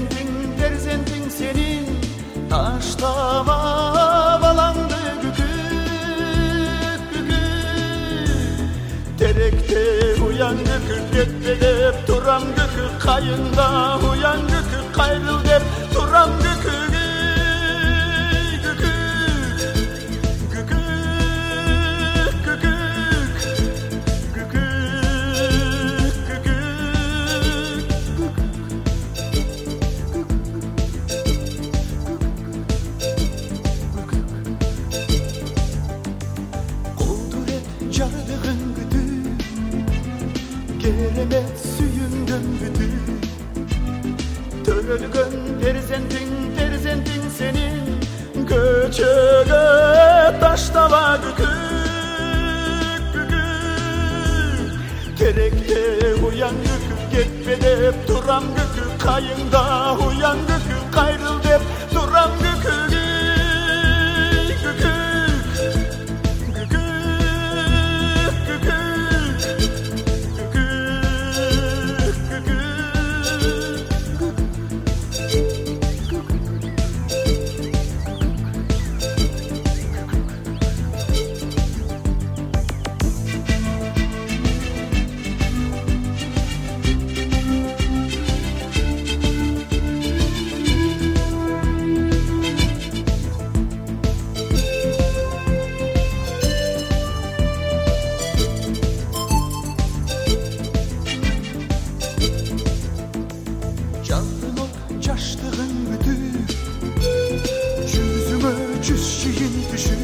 Derzentin derzentin senin Taşta babalandı güküt güküt Terekte uyandı güküt Dedep duran güküt kayında Geremet süyünden güdü Törölgün perizentin perizentin senin Göçöge taştava gükük gükük Terekte uyan gükük Getbedep duram gükük Kayında uyan gükük ot çaştığın güdü Yüzüme cüzşiyin düşü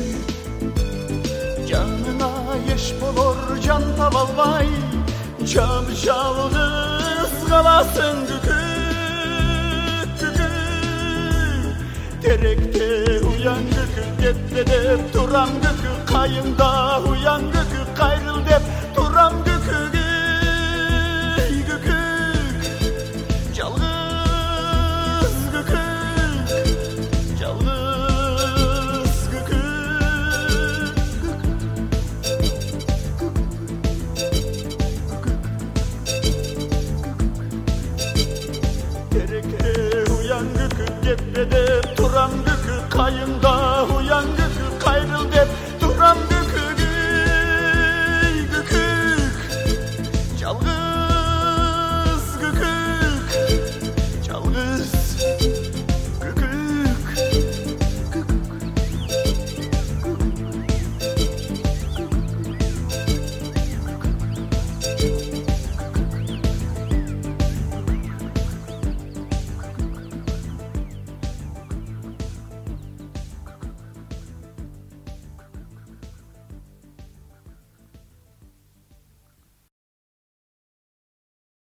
Canına yeş bolor can tavalvay. Can şaldız kalasın gükük gükük Terekte uyan gükük Getbedep duram gükük Kayında Tereke uyan gükük Gepede